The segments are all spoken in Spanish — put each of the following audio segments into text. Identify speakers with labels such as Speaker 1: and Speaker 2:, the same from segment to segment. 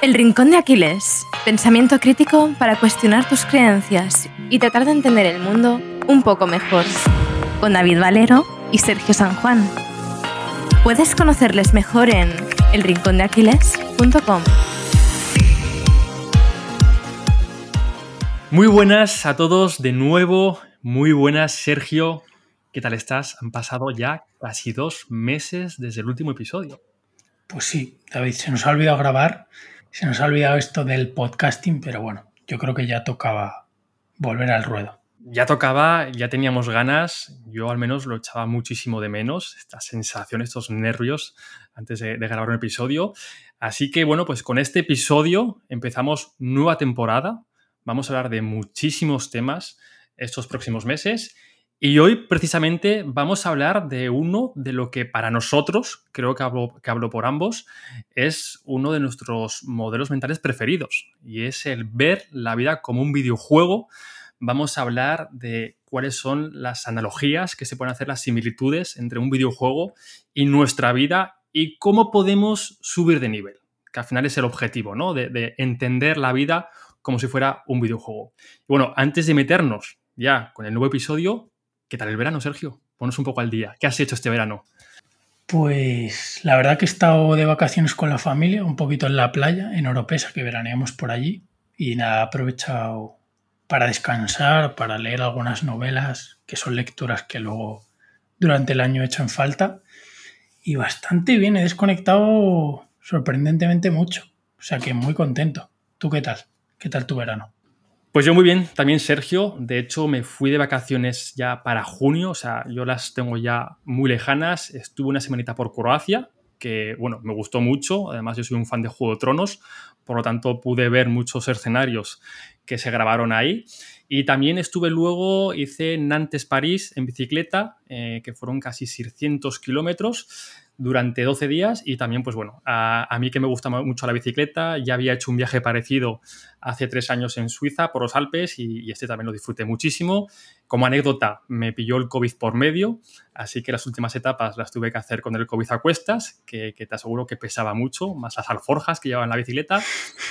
Speaker 1: El Rincón de Aquiles. Pensamiento crítico para cuestionar tus creencias y tratar de entender el mundo un poco mejor. Con David Valero y Sergio San Juan. Puedes conocerles mejor en elrincondeaquiles.com.
Speaker 2: Muy buenas a todos de nuevo. Muy buenas, Sergio. ¿Qué tal estás? Han pasado ya casi dos meses desde el último episodio.
Speaker 3: Pues sí, David, se nos ha olvidado grabar se nos ha olvidado esto del podcasting, pero bueno, yo creo que ya tocaba volver al ruedo.
Speaker 2: Ya tocaba, ya teníamos ganas, yo al menos lo echaba muchísimo de menos, esta sensación, estos nervios antes de, grabar un episodio. Así que bueno, pues con este episodio empezamos nueva temporada, vamos a hablar de muchísimos temas estos próximos meses y hoy precisamente vamos a hablar de uno de lo que para nosotros, creo que hablo, que hablo por ambos, es uno de nuestros modelos mentales preferidos y es el ver la vida como un videojuego. Vamos a hablar de cuáles son las analogías que se pueden hacer, las similitudes entre un videojuego y nuestra vida y cómo podemos subir de nivel, que al final es el objetivo, ¿no? De, de entender la vida como si fuera un videojuego. Y bueno, antes de meternos ya con el nuevo episodio, ¿Qué tal el verano, Sergio? Ponos un poco al día. ¿Qué has hecho este verano?
Speaker 3: Pues la verdad que he estado de vacaciones con la familia, un poquito en la playa, en Oropesa, que veraneamos por allí. Y nada, he aprovechado para descansar, para leer algunas novelas, que son lecturas que luego durante el año he hecho en falta. Y bastante bien, he desconectado sorprendentemente mucho. O sea que muy contento. ¿Tú qué tal? ¿Qué tal tu verano?
Speaker 2: Pues yo muy bien, también Sergio. De hecho, me fui de vacaciones ya para junio, o sea, yo las tengo ya muy lejanas. Estuve una semanita por Croacia, que bueno, me gustó mucho. Además, yo soy un fan de Juego de Tronos, por lo tanto pude ver muchos escenarios que se grabaron ahí. Y también estuve luego, hice Nantes-París en bicicleta, eh, que fueron casi 600 kilómetros durante 12 días y también, pues bueno, a, mí que me gusta mucho la bicicleta, ya había hecho un viaje parecido hace tres años en Suiza por los Alpes y, este también lo disfruté muchísimo. Como anécdota, me pilló el COVID por medio, así que las últimas etapas las tuve que hacer con el COVID a cuestas, que, te aseguro que pesaba mucho, más las alforjas que llevaban la bicicleta.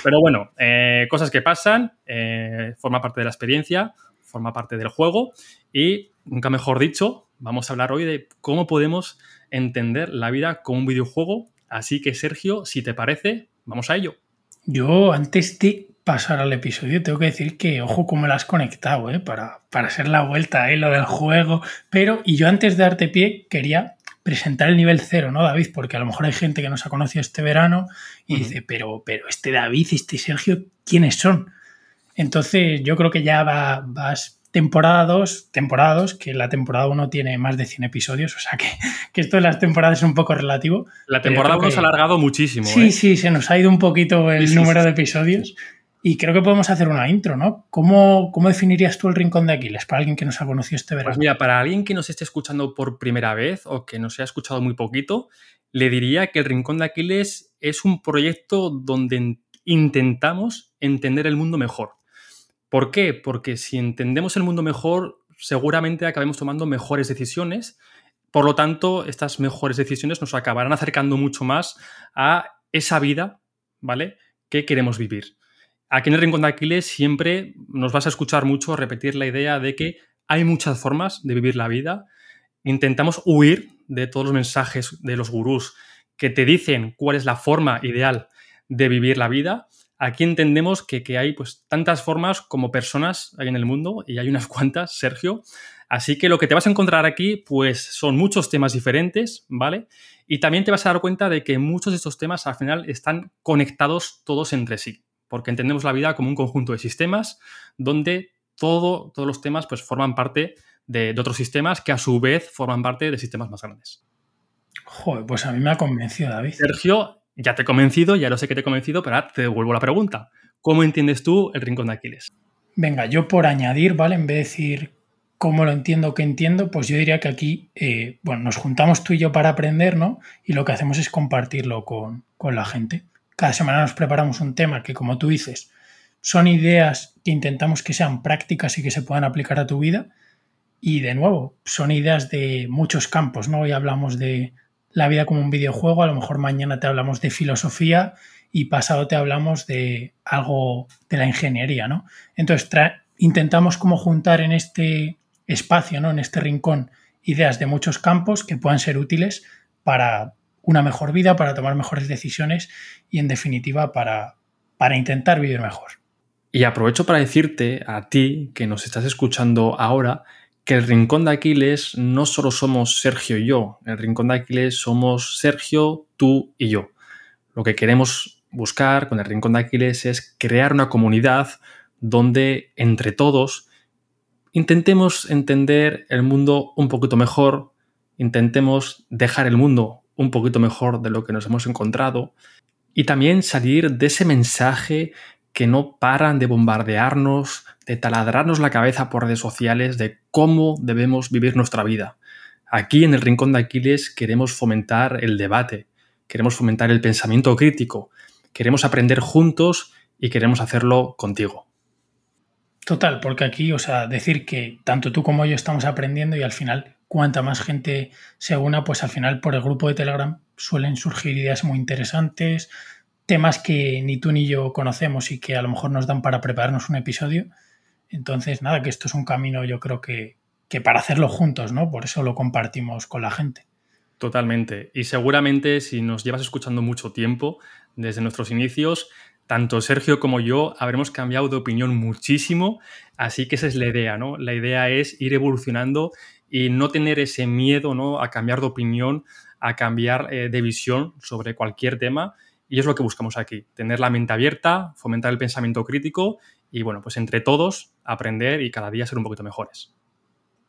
Speaker 2: Pero bueno, eh, cosas que pasan, eh, forma parte de la experiencia, forma parte del juego y, nunca mejor dicho, vamos a hablar hoy de cómo podemos entender la vida como un videojuego. Así que, Sergio, si te parece, vamos a ello.
Speaker 3: Yo, antes de pasar al episodio, tengo que decir que, ojo, cómo lo has conectado, ¿eh? Para, para hacer la vuelta, ¿eh? Lo del juego. Pero, y yo antes de darte pie, quería presentar el nivel cero, ¿no, David? Porque a lo mejor hay gente que nos ha conocido este verano y dice, pero, pero este David y este Sergio, ¿quiénes son? Entonces, yo creo que ya va, vas temporada 2, temporada 2, que la temporada 1 tiene más de 100 episodios, o sea que, que esto de las temporadas es un poco relativo.
Speaker 2: La temporada 1 se ha alargado muchísimo.
Speaker 3: Sí, ¿eh? sí, se nos ha ido un poquito el número de episodios. Y creo que podemos hacer una intro, ¿no? ¿Cómo, ¿Cómo, definirías tú el Rincón de Aquiles para alguien que nos ha conocido este verano?
Speaker 2: Pues mira, para alguien que nos esté escuchando por primera vez o que nos haya escuchado muy poquito, le diría que el Rincón de Aquiles es un proyecto donde intentamos entender el mundo mejor. ¿Por qué? Porque si entendemos el mundo mejor, seguramente acabemos tomando mejores decisiones. Por lo tanto, estas mejores decisiones nos acabarán acercando mucho más a esa vida, ¿vale? Que queremos vivir. Aquí en el Rincón de Aquiles siempre nos vas a escuchar mucho repetir la idea de que hay muchas formas de vivir la vida. Intentamos huir de todos los mensajes de los gurús que te dicen cuál es la forma ideal de vivir la vida Aquí entendemos que, hay pues tantas formas como personas hay en el mundo y hay unas cuantas, Sergio. Así que lo que te vas a encontrar aquí, pues son muchos temas diferentes, ¿vale? Y también te vas a dar cuenta de que muchos de estos temas al final están conectados todos entre sí, porque entendemos la vida como un conjunto de sistemas donde todo, todos los temas pues forman parte de, de otros sistemas que a su vez forman parte de sistemas más grandes.
Speaker 3: Joder, pues a mí me ha convencido, David.
Speaker 2: Sergio, ya te he convencido, ya lo sé que te he convencido, pero ahora te devuelvo la pregunta. ¿Cómo entiendes tú el rincón de Aquiles?
Speaker 3: Venga, yo por añadir, ¿vale? En vez de decir cómo lo entiendo, qué entiendo, pues yo diría que aquí, eh, bueno, nos juntamos tú y yo para aprender, ¿no? Y lo que hacemos es compartirlo con, con la gente. Cada semana nos preparamos un tema que, como tú dices, son ideas que intentamos que sean prácticas y que se puedan aplicar a tu vida. Y de nuevo, son ideas de muchos campos, ¿no? Hoy hablamos de la vida como un videojuego, a lo mejor mañana te hablamos de filosofía y pasado te hablamos de algo de la ingeniería, ¿no? Entonces intentamos como juntar en este espacio, ¿no? En este rincón, ideas de muchos campos que puedan ser útiles para una mejor vida, para tomar mejores decisiones y en definitiva para, para intentar vivir mejor.
Speaker 2: Y aprovecho para decirte a ti que nos estás escuchando ahora que el Rincón de Aquiles no solo somos Sergio y yo, el Rincón de Aquiles somos Sergio, tú y yo. Lo que queremos buscar con el Rincón de Aquiles es crear una comunidad donde entre todos intentemos entender el mundo un poquito mejor, intentemos dejar el mundo un poquito mejor de lo que nos hemos encontrado y también salir de ese mensaje que no paran de bombardearnos, de taladrarnos la cabeza por redes sociales de cómo debemos vivir nuestra vida. Aquí en el Rincón de Aquiles queremos fomentar el debate, queremos fomentar el pensamiento crítico, queremos aprender juntos y queremos hacerlo contigo.
Speaker 3: Total, porque aquí, o sea, decir que tanto tú como yo estamos aprendiendo y al final, cuanta más gente se una, pues al final por el grupo de Telegram suelen surgir ideas muy interesantes, temas que ni tú ni yo conocemos y que a lo mejor nos dan para prepararnos un episodio. Entonces, nada, que esto es un camino yo creo que, que para hacerlo juntos, ¿no? Por eso lo compartimos con la gente.
Speaker 2: Totalmente. Y seguramente si nos llevas escuchando mucho tiempo, desde nuestros inicios, tanto Sergio como yo habremos cambiado de opinión muchísimo, así que esa es la idea, ¿no? La idea es ir evolucionando y no tener ese miedo, ¿no? A cambiar de opinión, a cambiar eh, de visión sobre cualquier tema y es lo que buscamos aquí, tener la mente abierta, fomentar el pensamiento crítico y bueno, pues entre todos aprender y cada día ser un poquito mejores.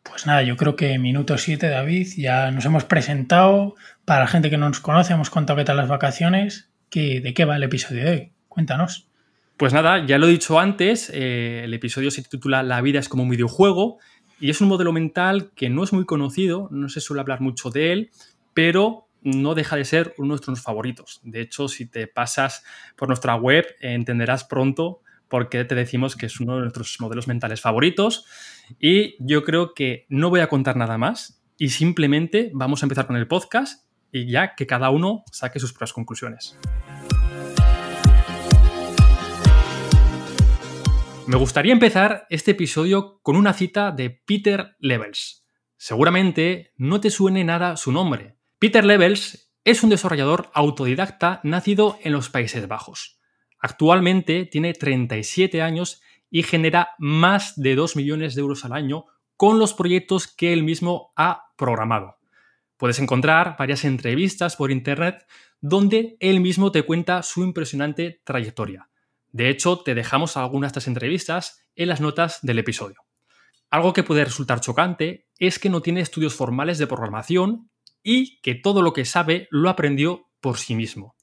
Speaker 3: Pues nada, yo creo que minuto 7, David, ya nos hemos presentado. Para la gente que no nos conoce, hemos contado qué tal las vacaciones. ¿De qué va el episodio de hoy? Cuéntanos.
Speaker 2: Pues nada, ya lo he dicho antes, eh, el episodio se titula La vida es como un videojuego y es un modelo mental que no es muy conocido, no se suele hablar mucho de él, pero no deja de ser uno de nuestros favoritos. De hecho, si te pasas por nuestra web, entenderás pronto por qué te decimos que es uno de nuestros modelos mentales favoritos. Y yo creo que no voy a contar nada más y simplemente vamos a empezar con el podcast y ya que cada uno saque sus propias conclusiones. Me gustaría empezar este episodio con una cita de Peter Levels. Seguramente no te suene nada su nombre, Peter Levels es un desarrollador autodidacta nacido en los Países Bajos. Actualmente tiene 37 años y genera más de 2 millones de euros al año con los proyectos que él mismo ha programado. Puedes encontrar varias entrevistas por internet donde él mismo te cuenta su impresionante trayectoria. De hecho, te dejamos algunas de estas entrevistas en las notas del episodio. Algo que puede resultar chocante es que no tiene estudios formales de programación y que todo lo que sabe lo aprendió por sí mismo.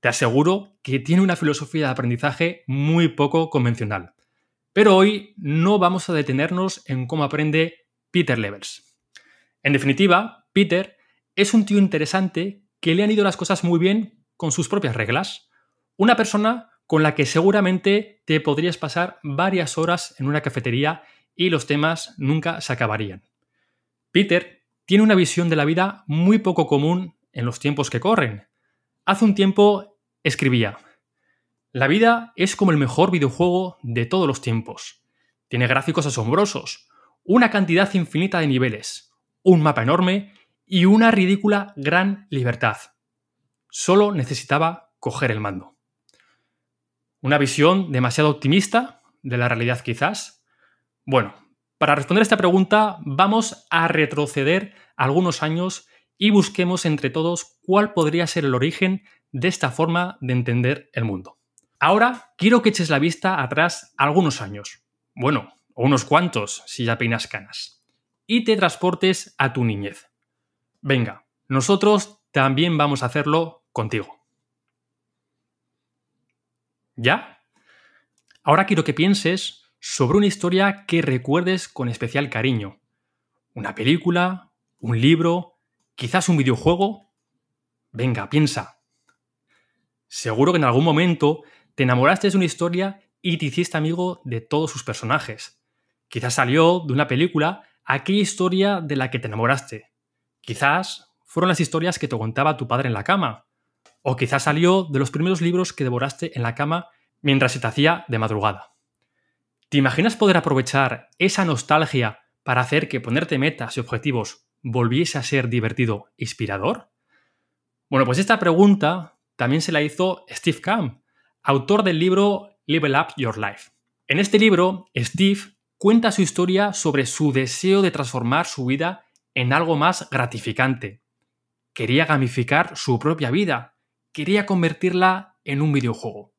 Speaker 2: Te aseguro que tiene una filosofía de aprendizaje muy poco convencional. Pero hoy no vamos a detenernos en cómo aprende Peter Levels. En definitiva, Peter es un tío interesante que le han ido las cosas muy bien con sus propias reglas. Una persona con la que seguramente te podrías pasar varias horas en una cafetería y los temas nunca se acabarían. Peter tiene una visión de la vida muy poco común en los tiempos que corren. Hace un tiempo escribía, la vida es como el mejor videojuego de todos los tiempos. Tiene gráficos asombrosos, una cantidad infinita de niveles, un mapa enorme y una ridícula gran libertad. Solo necesitaba coger el mando. ¿Una visión demasiado optimista de la realidad quizás? Bueno, para responder a esta pregunta vamos a retroceder algunos años y busquemos entre todos cuál podría ser el origen de esta forma de entender el mundo. Ahora quiero que eches la vista atrás algunos años, bueno, o unos cuantos si ya peinas canas, y te transportes a tu niñez. Venga, nosotros también vamos a hacerlo contigo. ¿Ya? Ahora quiero que pienses sobre una historia que recuerdes con especial cariño. Una película, un libro, quizás un videojuego. Venga, piensa. Seguro que en algún momento te enamoraste de una historia y te hiciste amigo de todos sus personajes. Quizás salió de una película aquella historia de la que te enamoraste. Quizás fueron las historias que te contaba tu padre en la cama. O quizás salió de los primeros libros que devoraste en la cama mientras se te hacía de madrugada. ¿Te imaginas poder aprovechar esa nostalgia para hacer que ponerte metas y objetivos volviese a ser divertido e inspirador? Bueno, pues esta pregunta también se la hizo Steve Camp, autor del libro Level Up Your Life. En este libro, Steve cuenta su historia sobre su deseo de transformar su vida en algo más gratificante. Quería gamificar su propia vida, quería convertirla en un videojuego.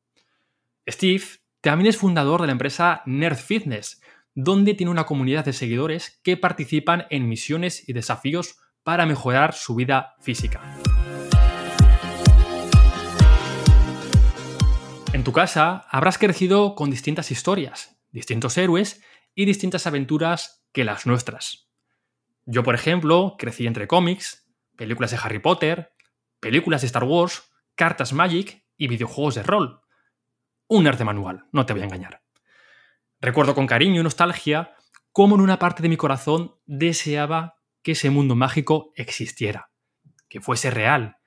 Speaker 2: Steve también es fundador de la empresa Nerd Fitness, donde tiene una comunidad de seguidores que participan en misiones y desafíos para mejorar su vida física. En tu casa habrás crecido con distintas historias, distintos héroes y distintas aventuras que las nuestras. Yo, por ejemplo, crecí entre cómics, películas de Harry Potter, películas de Star Wars, cartas Magic y videojuegos de rol. Un arte manual, no te voy a engañar. Recuerdo con cariño y nostalgia cómo en una parte de mi corazón deseaba que ese mundo mágico existiera, que fuese real.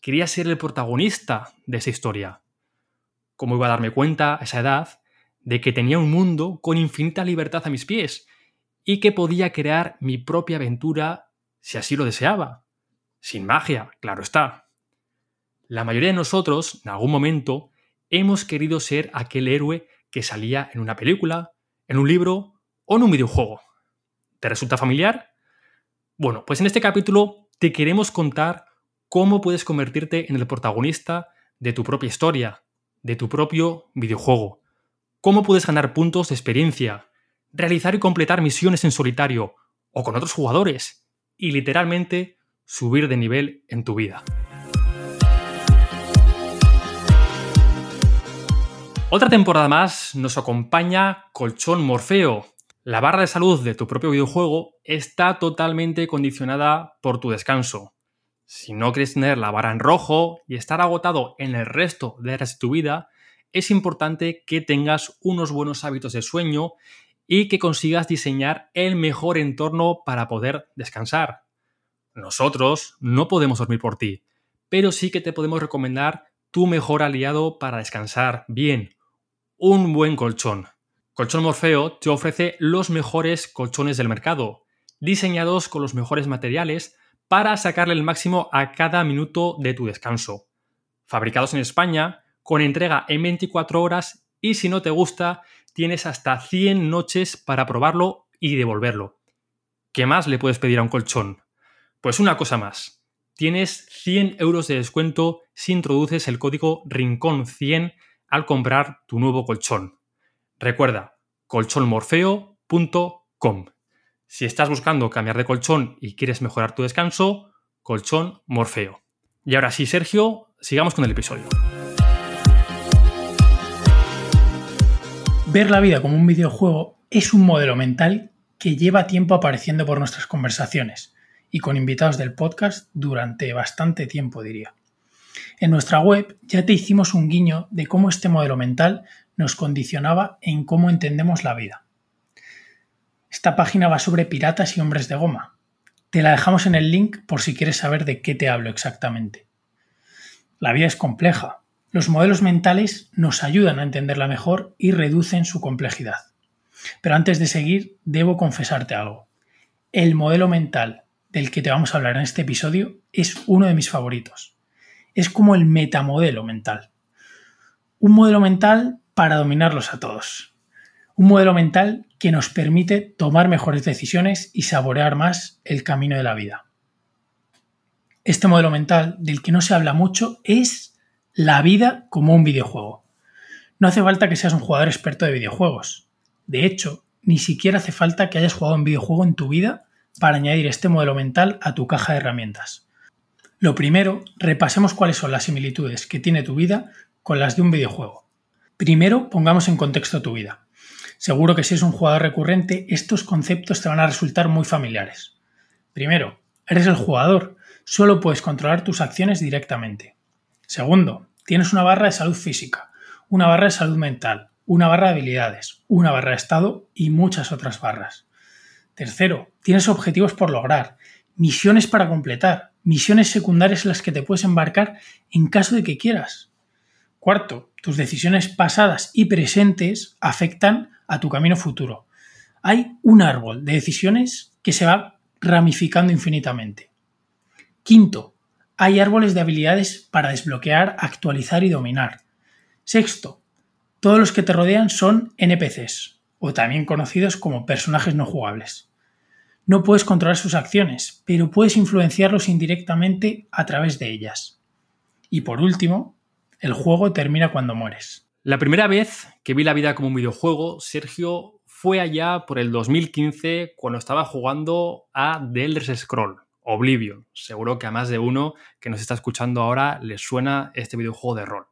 Speaker 2: Quería ser el protagonista de esa historia. ¿Cómo iba a darme cuenta a esa edad de que tenía un mundo con infinita libertad a mis pies y que podía crear mi propia aventura si así lo deseaba? Sin magia, claro está. La mayoría de nosotros, en algún momento, hemos querido ser aquel héroe que salía en una película, en un libro o en un videojuego. ¿Te resulta familiar? Bueno, pues en este capítulo te queremos contar cómo puedes convertirte en el protagonista de tu propia historia, de tu propio videojuego. Cómo puedes ganar puntos de experiencia, realizar y completar misiones en solitario o con otros jugadores y literalmente subir de nivel en tu vida. Otra temporada más nos acompaña Colchón Morfeo. La barra de salud de tu propio videojuego está totalmente condicionada por tu descanso. Si no quieres tener la vara en rojo y estar agotado en el resto de tu vida, es importante que tengas unos buenos hábitos de sueño y que consigas diseñar el mejor entorno para poder descansar. Nosotros no podemos dormir por ti, pero sí que te podemos recomendar tu mejor aliado para descansar bien, un buen colchón. Colchón Morfeo te ofrece los mejores colchones del mercado, diseñados con los mejores materiales para sacarle el máximo a cada minuto de tu descanso. Fabricados en España, con entrega en 24 horas y si no te gusta, tienes hasta 100 noches para probarlo y devolverlo. ¿Qué más le puedes pedir a un colchón? Pues una cosa más. Tienes 100 euros de descuento si introduces el código RINCÓN100 al comprar tu nuevo colchón. Recuerda, colchonmorfeo.com. Si estás buscando cambiar de colchón y quieres mejorar tu descanso, colchón Morfeo. Y ahora sí, Sergio, sigamos con el episodio.
Speaker 3: Ver la vida como un videojuego es un modelo mental que lleva tiempo apareciendo por nuestras conversaciones y con invitados del podcast durante bastante tiempo, diría. En nuestra web ya te hicimos un guiño de cómo este modelo mental nos condicionaba en cómo entendemos la vida. Esta página va sobre piratas y hombres de goma. Te la dejamos en el link por si quieres saber de qué te hablo exactamente. La vida es compleja. Los modelos mentales nos ayudan a entenderla mejor y reducen su complejidad. Pero antes de seguir, debo confesarte algo. El modelo mental del que te vamos a hablar en este episodio es uno de mis favoritos. Es como el metamodelo mental. Un modelo mental para dominarlos a todos. Un modelo mental que nos permite tomar mejores decisiones y saborear más el camino de la vida. Este modelo mental del que no se habla mucho es la vida como un videojuego. No hace falta que seas un jugador experto de videojuegos. De hecho, ni siquiera hace falta que hayas jugado un videojuego en tu vida para añadir este modelo mental a tu caja de herramientas. Lo primero, repasemos cuáles son las similitudes que tiene tu vida con las de un videojuego. Primero, pongamos en contexto tu vida. Seguro que si es un jugador recurrente, estos conceptos te van a resultar muy familiares. Primero, eres el jugador, solo puedes controlar tus acciones directamente. Segundo, tienes una barra de salud física, una barra de salud mental, una barra de habilidades, una barra de estado y muchas otras barras. Tercero, tienes objetivos por lograr, misiones para completar, misiones secundarias en las que te puedes embarcar en caso de que quieras. Cuarto, tus decisiones pasadas y presentes afectan a tu camino futuro. Hay un árbol de decisiones que se va ramificando infinitamente. Quinto, hay árboles de habilidades para desbloquear, actualizar y dominar. Sexto, todos los que te rodean son NPCs, o también conocidos como personajes no jugables. No puedes controlar sus acciones, pero puedes influenciarlos indirectamente a través de ellas. Y por último, el juego termina cuando mueres.
Speaker 2: La primera vez que vi la vida como un videojuego, Sergio, fue allá por el 2015 cuando estaba jugando a The Elder Scroll, Oblivion. Seguro que a más de uno que nos está escuchando ahora le suena este videojuego de rol.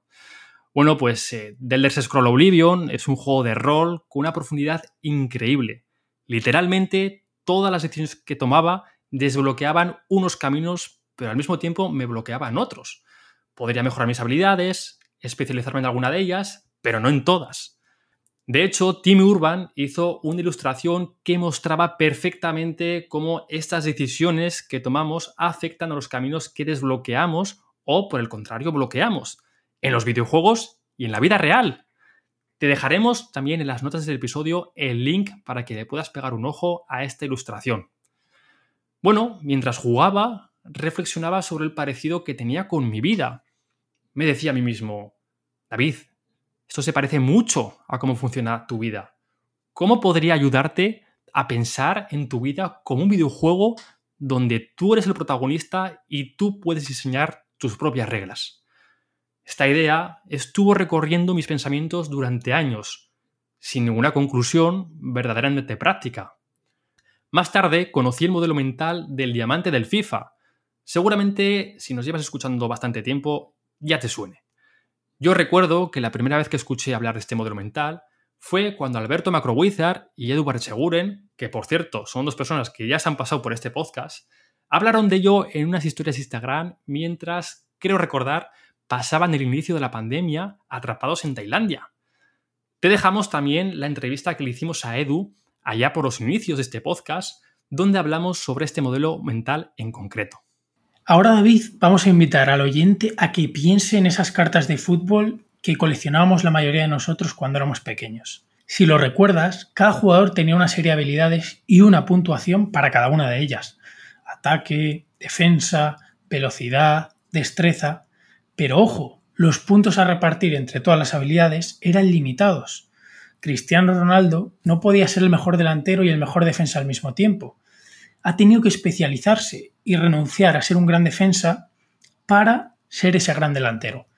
Speaker 2: Bueno, pues eh, The Elder Scroll Oblivion es un juego de rol con una profundidad increíble. Literalmente todas las decisiones que tomaba desbloqueaban unos caminos, pero al mismo tiempo me bloqueaban otros. Podría mejorar mis habilidades, especializarme en alguna de ellas, pero no en todas. De hecho, Tim Urban hizo una ilustración que mostraba perfectamente cómo estas decisiones que tomamos afectan a los caminos que desbloqueamos o, por el contrario, bloqueamos en los videojuegos y en la vida real. Te dejaremos también en las notas del episodio el link para que le puedas pegar un ojo a esta ilustración. Bueno, mientras jugaba, reflexionaba sobre el parecido que tenía con mi vida. Me decía a mí mismo, David, esto se parece mucho a cómo funciona tu vida. ¿Cómo podría ayudarte a pensar en tu vida como un videojuego donde tú eres el protagonista y tú puedes diseñar tus propias reglas? Esta idea estuvo recorriendo mis pensamientos durante años, sin ninguna conclusión verdaderamente práctica. Más tarde conocí el modelo mental del diamante del FIFA. Seguramente, si nos llevas escuchando bastante tiempo, ya te suene. Yo recuerdo que la primera vez que escuché hablar de este modelo mental fue cuando Alberto Macrowizard y Edward Seguren, que por cierto son dos personas que ya se han pasado por este podcast, hablaron de ello en unas historias de Instagram mientras, creo recordar, pasaban el inicio de la pandemia atrapados en Tailandia. Te dejamos también la entrevista que le hicimos a Edu allá por los inicios de este podcast, donde hablamos sobre este modelo mental en concreto.
Speaker 3: Ahora, David, vamos a invitar al oyente a que piense en esas cartas de fútbol que coleccionábamos la mayoría de nosotros cuando éramos pequeños. Si lo recuerdas, cada jugador tenía una serie de habilidades y una puntuación para cada una de ellas. Ataque, defensa, velocidad, destreza. Pero ojo, los puntos a repartir entre todas las habilidades eran limitados. Cristiano Ronaldo no podía ser el mejor delantero y el mejor defensa al mismo tiempo. Ha tenido que especializarse y renunciar a ser un gran defensa para ser ese gran delantero.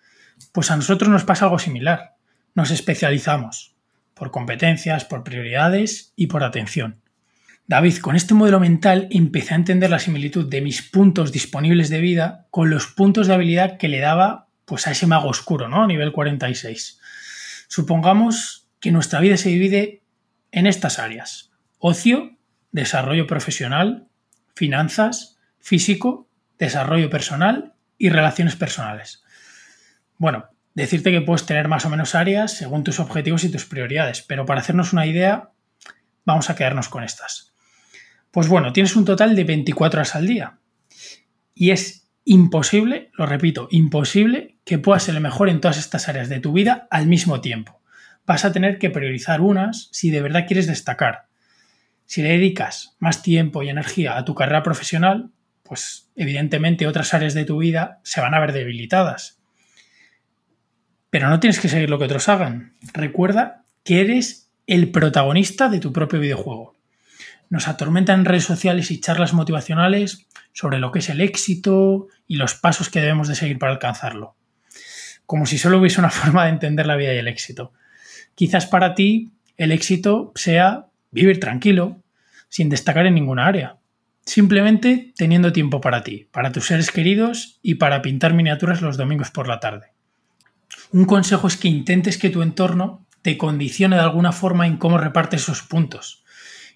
Speaker 3: Pues a nosotros nos pasa algo similar. Nos especializamos por competencias, por prioridades y por atención. David, con este modelo mental empecé a entender la similitud de mis puntos disponibles de vida con los puntos de habilidad que le daba pues, a ese mago oscuro, ¿no? A nivel 46. Supongamos que nuestra vida se divide en estas áreas. Ocio, desarrollo profesional, finanzas, físico, desarrollo personal y relaciones personales. Bueno, decirte que puedes tener más o menos áreas según tus objetivos y tus prioridades, pero para hacernos una idea, vamos a quedarnos con estas. Pues bueno, tienes un total de 24 horas al día. Y es imposible, lo repito, imposible que puedas ser el mejor en todas estas áreas de tu vida al mismo tiempo. Vas a tener que priorizar unas si de verdad quieres destacar. Si le dedicas más tiempo y energía a tu carrera profesional, pues evidentemente otras áreas de tu vida se van a ver debilitadas. Pero no tienes que seguir lo que otros hagan. Recuerda que eres el protagonista de tu propio videojuego nos atormentan redes sociales y charlas motivacionales sobre lo que es el éxito y los pasos que debemos de seguir para alcanzarlo. Como si solo hubiese una forma de entender la vida y el éxito. Quizás para ti el éxito sea vivir tranquilo, sin destacar en ninguna área. Simplemente teniendo tiempo para ti, para tus seres queridos y para pintar miniaturas los domingos por la tarde. Un consejo es que intentes que tu entorno te condicione de alguna forma en cómo repartes esos puntos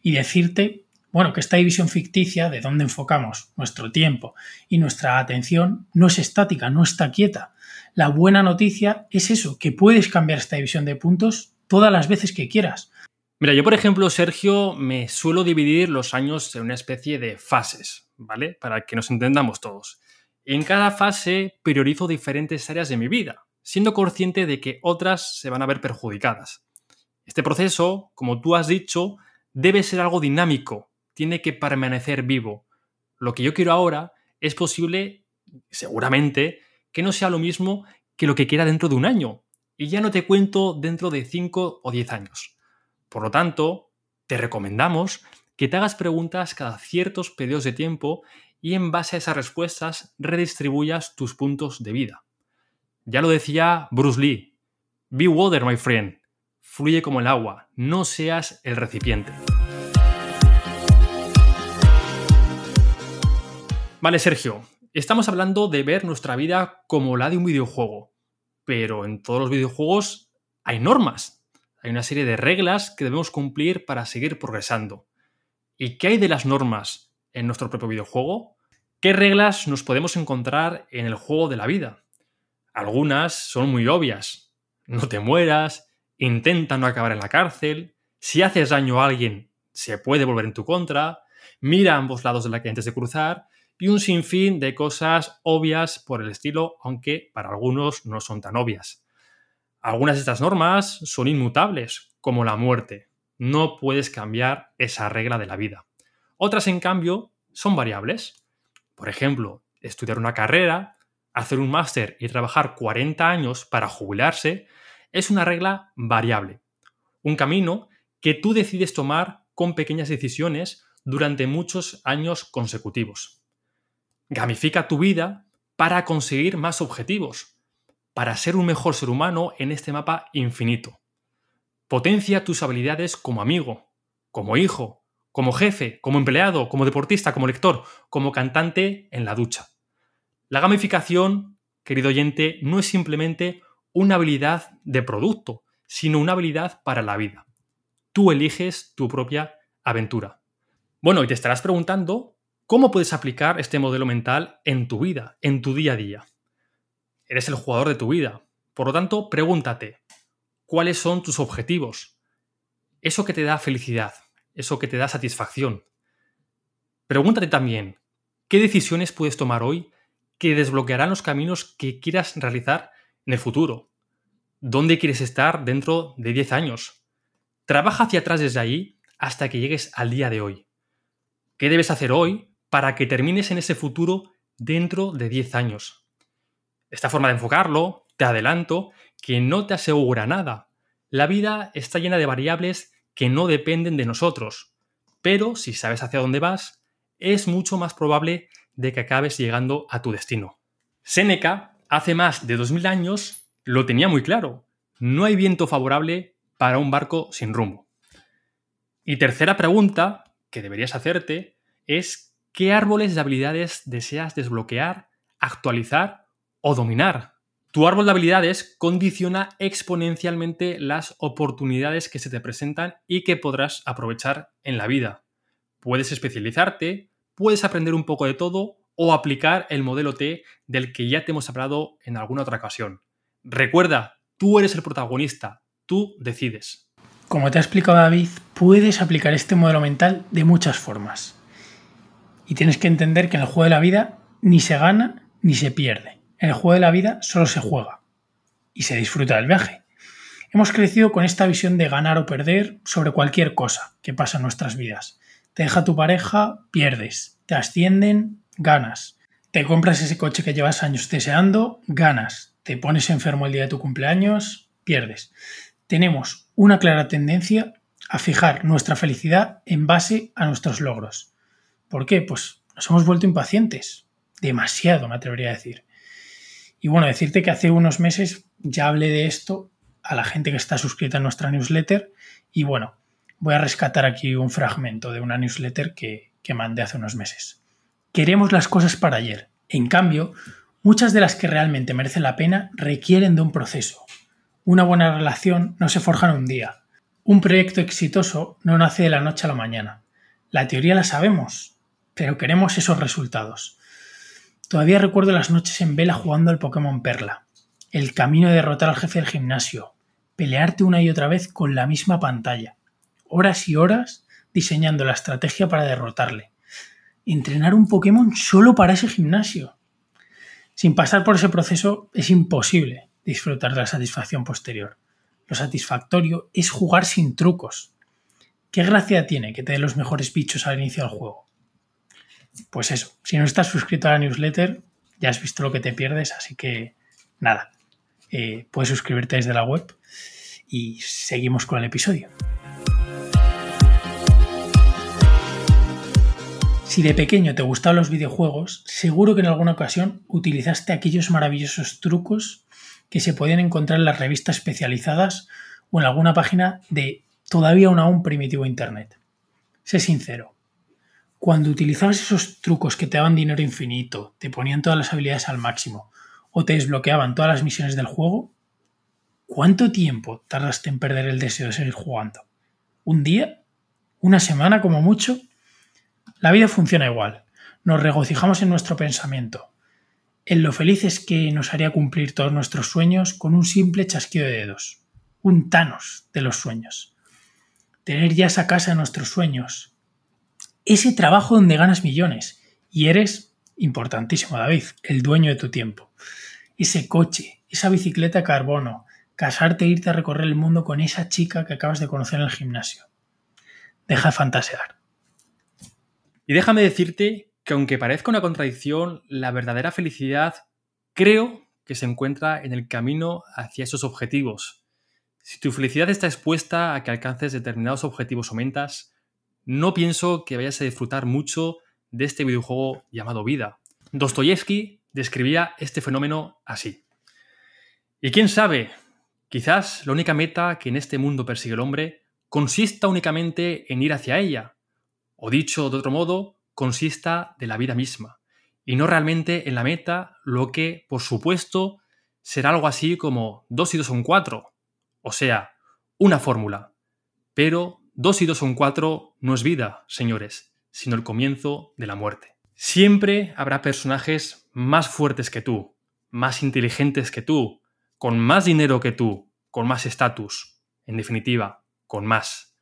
Speaker 3: y decirte, bueno, que esta división ficticia de dónde enfocamos nuestro tiempo y nuestra atención no es estática, no está quieta. La buena noticia es eso, que puedes cambiar esta división de puntos todas las veces que quieras.
Speaker 2: Mira, yo por ejemplo, Sergio, me suelo dividir los años en una especie de fases, ¿vale? Para que nos entendamos todos. En cada fase priorizo diferentes áreas de mi vida, siendo consciente de que otras se van a ver perjudicadas. Este proceso, como tú has dicho, debe ser algo dinámico, tiene que permanecer vivo. Lo que yo quiero ahora es posible, seguramente, que no sea lo mismo que lo que quiera dentro de un año. Y ya no te cuento dentro de 5 o 10 años. Por lo tanto, te recomendamos que te hagas preguntas cada ciertos periodos de tiempo y en base a esas respuestas redistribuyas tus puntos de vida. Ya lo decía Bruce Lee, Be water, my friend. Fluye como el agua, no seas el recipiente. Vale, Sergio, estamos hablando de ver nuestra vida como la de un videojuego, pero en todos los videojuegos hay normas, hay una serie de reglas que debemos cumplir para seguir progresando. ¿Y qué hay de las normas en nuestro propio videojuego? ¿Qué reglas nos podemos encontrar en el juego de la vida? Algunas son muy obvias. No te mueras, intenta no acabar en la cárcel, si haces daño a alguien, se puede volver en tu contra, mira ambos lados de la calle antes de cruzar, y un sinfín de cosas obvias por el estilo, aunque para algunos no son tan obvias. Algunas de estas normas son inmutables, como la muerte. No puedes cambiar esa regla de la vida. Otras, en cambio, son variables. Por ejemplo, estudiar una carrera hacer un máster y trabajar 40 años para jubilarse es una regla variable. Un camino que tú decides tomar con pequeñas decisiones durante muchos años consecutivos. Gamifica tu vida para conseguir más objetivos, para ser un mejor ser humano en este mapa infinito. Potencia tus habilidades como amigo, como hijo, como jefe, como empleado, como deportista, como lector, como cantante en la ducha. La gamificación, querido oyente, no es simplemente una habilidad de producto, sino una habilidad para la vida. Tú eliges tu propia aventura. Bueno, y te estarás preguntando cómo puedes aplicar este modelo mental en tu vida, en tu día a día. Eres el jugador de tu vida. Por lo tanto, pregúntate, ¿cuáles son tus objetivos? Eso que te da felicidad, eso que te da satisfacción. Pregúntate también, ¿qué decisiones puedes tomar hoy que desbloquearán los caminos que quieras realizar en el futuro. ¿Dónde quieres estar dentro de 10 años? Trabaja hacia atrás desde ahí hasta que llegues al día de hoy. ¿Qué debes hacer hoy para que termines en ese futuro dentro de 10 años? Esta forma de enfocarlo, te adelanto, que no te asegura nada. La vida está llena de variables que no dependen de nosotros, pero si sabes hacia dónde vas, es mucho más probable de que acabes llegando a tu destino. Séneca, hace más de 2000 años, lo tenía muy claro. No hay viento favorable para un barco sin rumbo. Y tercera pregunta que deberías hacerte es ¿qué árboles de habilidades deseas desbloquear, actualizar o dominar? Tu árbol de habilidades condiciona exponencialmente las oportunidades que se te presentan y que podrás aprovechar en la vida. Puedes especializarte, puedes aprender un poco de todo o aplicar el modelo T del que ya te hemos hablado en alguna otra ocasión. Recuerda, tú eres el protagonista, tú decides.
Speaker 3: Como te ha explicado David, puedes aplicar este modelo mental de muchas formas. Y tienes que entender que en el juego de la vida ni se gana ni se pierde. En el juego de la vida solo se juega y se disfruta del viaje. Hemos crecido con esta visión de ganar o perder sobre cualquier cosa que pasa en nuestras vidas. Te deja tu pareja, pierdes. Te ascienden, ganas. Te compras ese coche que llevas años deseando, ganas. Te pones enfermo el día de tu cumpleaños, pierdes. Tenemos una clara tendencia a fijar nuestra felicidad en base a nuestros logros. ¿Por qué? Pues nos hemos vuelto impacientes. Demasiado, me atrevería a decir. Y bueno, decirte que hace unos meses ya hablé de esto a la gente que está suscrita a nuestra newsletter y bueno, voy a rescatar aquí un fragmento de una newsletter que, que mandé hace unos meses. Queremos las cosas para ayer. En cambio, muchas de las que realmente merecen la pena requieren de un proceso. Una buena relación no se forja en un día. Un proyecto exitoso no nace de la noche a la mañana. La teoría la sabemos, pero queremos esos resultados. Todavía recuerdo las noches en vela jugando al Pokémon Perla, el camino de derrotar al jefe del gimnasio, pelearte una y otra vez con la misma pantalla, horas y horas diseñando la estrategia para derrotarle. Entrenar un Pokémon solo para ese gimnasio. Sin pasar por ese proceso es imposible disfrutar de la satisfacción posterior. Lo satisfactorio es jugar sin trucos. ¿Qué gracia tiene que te den los mejores bichos al inicio del juego? Pues eso, si no estás suscrito a la newsletter, ya has visto lo que te pierdes, así que nada, eh, puedes suscribirte desde la web y seguimos con el episodio. Si de pequeño te gustaban los videojuegos, seguro que en alguna ocasión utilizaste aquellos maravillosos trucos que se podían encontrar en las revistas especializadas o en alguna página de todavía un aún primitivo Internet. Sé sincero, cuando utilizabas esos trucos que te daban dinero infinito, te ponían todas las habilidades al máximo o te desbloqueaban todas las misiones del juego, ¿cuánto tiempo tardaste en perder el deseo de seguir jugando? ¿Un día? ¿Una semana como mucho? La vida funciona igual. Nos regocijamos en nuestro pensamiento, en lo felices que nos haría cumplir todos nuestros sueños con un simple chasquido de dedos, un Thanos de los sueños. Tener ya esa casa de nuestros sueños, ese trabajo donde ganas millones y eres, importantísimo David, el dueño de tu tiempo. Ese coche, esa bicicleta carbono, casarte e irte a recorrer el mundo con esa chica que acabas de conocer en el gimnasio. Deja de fantasear.
Speaker 2: Y déjame decirte que aunque parezca una contradicción, la verdadera felicidad creo que se encuentra en el camino hacia esos objetivos. Si tu felicidad está expuesta a que alcances determinados objetivos o metas, no pienso que vayas a disfrutar mucho de este videojuego llamado vida. Dostoyevsky describía este fenómeno así. Y quién sabe, quizás la única meta que en este mundo persigue el hombre consista únicamente en ir hacia ella, o dicho de otro modo, consista de la vida misma, y no realmente en la meta, lo que, por supuesto, será algo así como 2 y 2 son 4, o sea, una fórmula. Pero 2 y 2 son 4 no es vida, señores, sino el comienzo de la muerte. Siempre habrá personajes más fuertes que tú, más inteligentes que tú, con más dinero que tú, con más estatus, en definitiva, con más.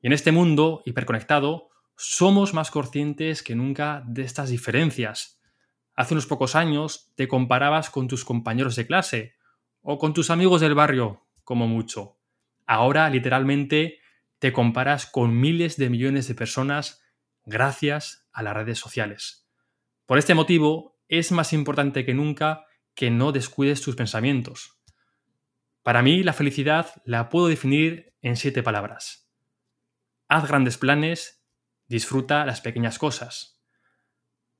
Speaker 2: Y en este mundo hiperconectado, somos más conscientes que nunca de estas diferencias. Hace unos pocos años te comparabas con tus compañeros de clase o con tus amigos del barrio, como mucho. Ahora, literalmente, te comparas con miles de millones de personas gracias a las redes sociales. Por este motivo, es más importante que nunca que no descuides tus pensamientos. Para mí, la felicidad la puedo definir en siete palabras. Haz grandes planes Disfruta las pequeñas cosas.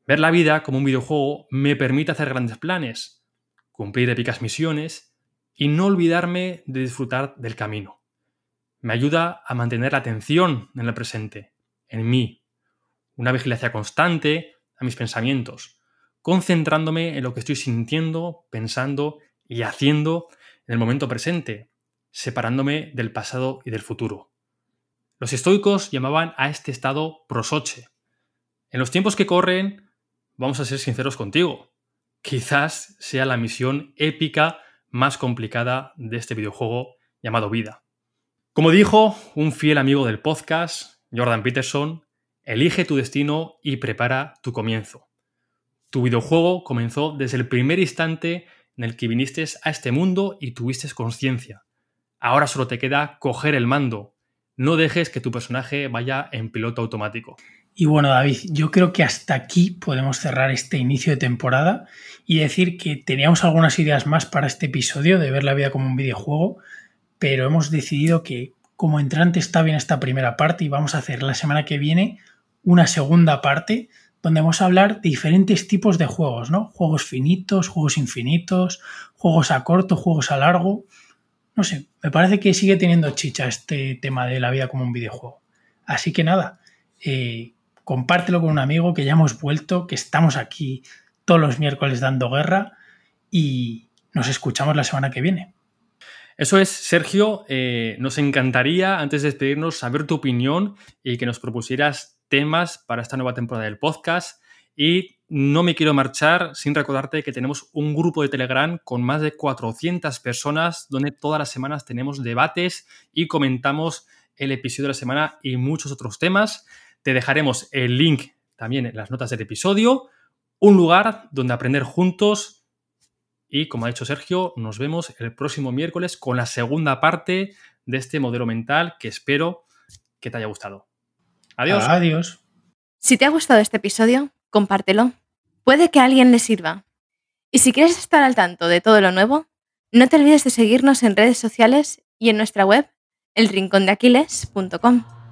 Speaker 2: Ver la vida como un videojuego me permite hacer grandes planes, cumplir épicas misiones y no olvidarme de disfrutar del camino. Me ayuda a mantener la atención en el presente, en mí, una vigilancia constante a mis pensamientos, concentrándome en lo que estoy sintiendo, pensando y haciendo en el momento presente, separándome del pasado y del futuro. Los estoicos llamaban a este estado prosoche. En los tiempos que corren, vamos a ser sinceros contigo, quizás sea la misión épica más complicada de este videojuego llamado vida. Como dijo un fiel amigo del podcast, Jordan Peterson, elige tu destino y prepara tu comienzo. Tu videojuego comenzó desde el primer instante en el que viniste a este mundo y tuviste conciencia. Ahora solo te queda coger el mando, no dejes que tu personaje vaya en piloto automático.
Speaker 3: Y bueno, David, yo creo que hasta aquí podemos cerrar este inicio de temporada y decir que teníamos algunas ideas más para este episodio de ver la vida como un videojuego, pero hemos decidido que como entrante está bien esta primera parte y vamos a hacer la semana que viene una segunda parte donde vamos a hablar de diferentes tipos de juegos, ¿no? Juegos finitos, juegos infinitos, juegos a corto, juegos a largo no sé, me parece que sigue teniendo chicha este tema de la vida como un videojuego. Así que nada, eh, compártelo con un amigo que ya hemos vuelto, que estamos aquí todos los miércoles dando guerra y nos escuchamos la semana que viene.
Speaker 2: Eso es, Sergio. Eh, nos encantaría, antes de despedirnos, saber tu opinión y que nos propusieras temas para esta nueva temporada del podcast. Y no me quiero marchar sin recordarte que tenemos un grupo de Telegram con más de 400 personas donde todas las semanas tenemos debates y comentamos el episodio de la semana y muchos otros temas. Te dejaremos el link también en las notas del episodio. un lugar donde aprender juntos. Y como ha dicho Sergio, nos vemos el próximo miércoles con la segunda parte de este modelo mental que espero que te haya gustado. Adiós.
Speaker 3: Adiós.
Speaker 1: Si te ha gustado este episodio, compártelo. Puede que a alguien le sirva. Y si quieres estar al tanto de todo lo nuevo, no te olvides de seguirnos en redes sociales y en nuestra web, elrincondeaquiles.com.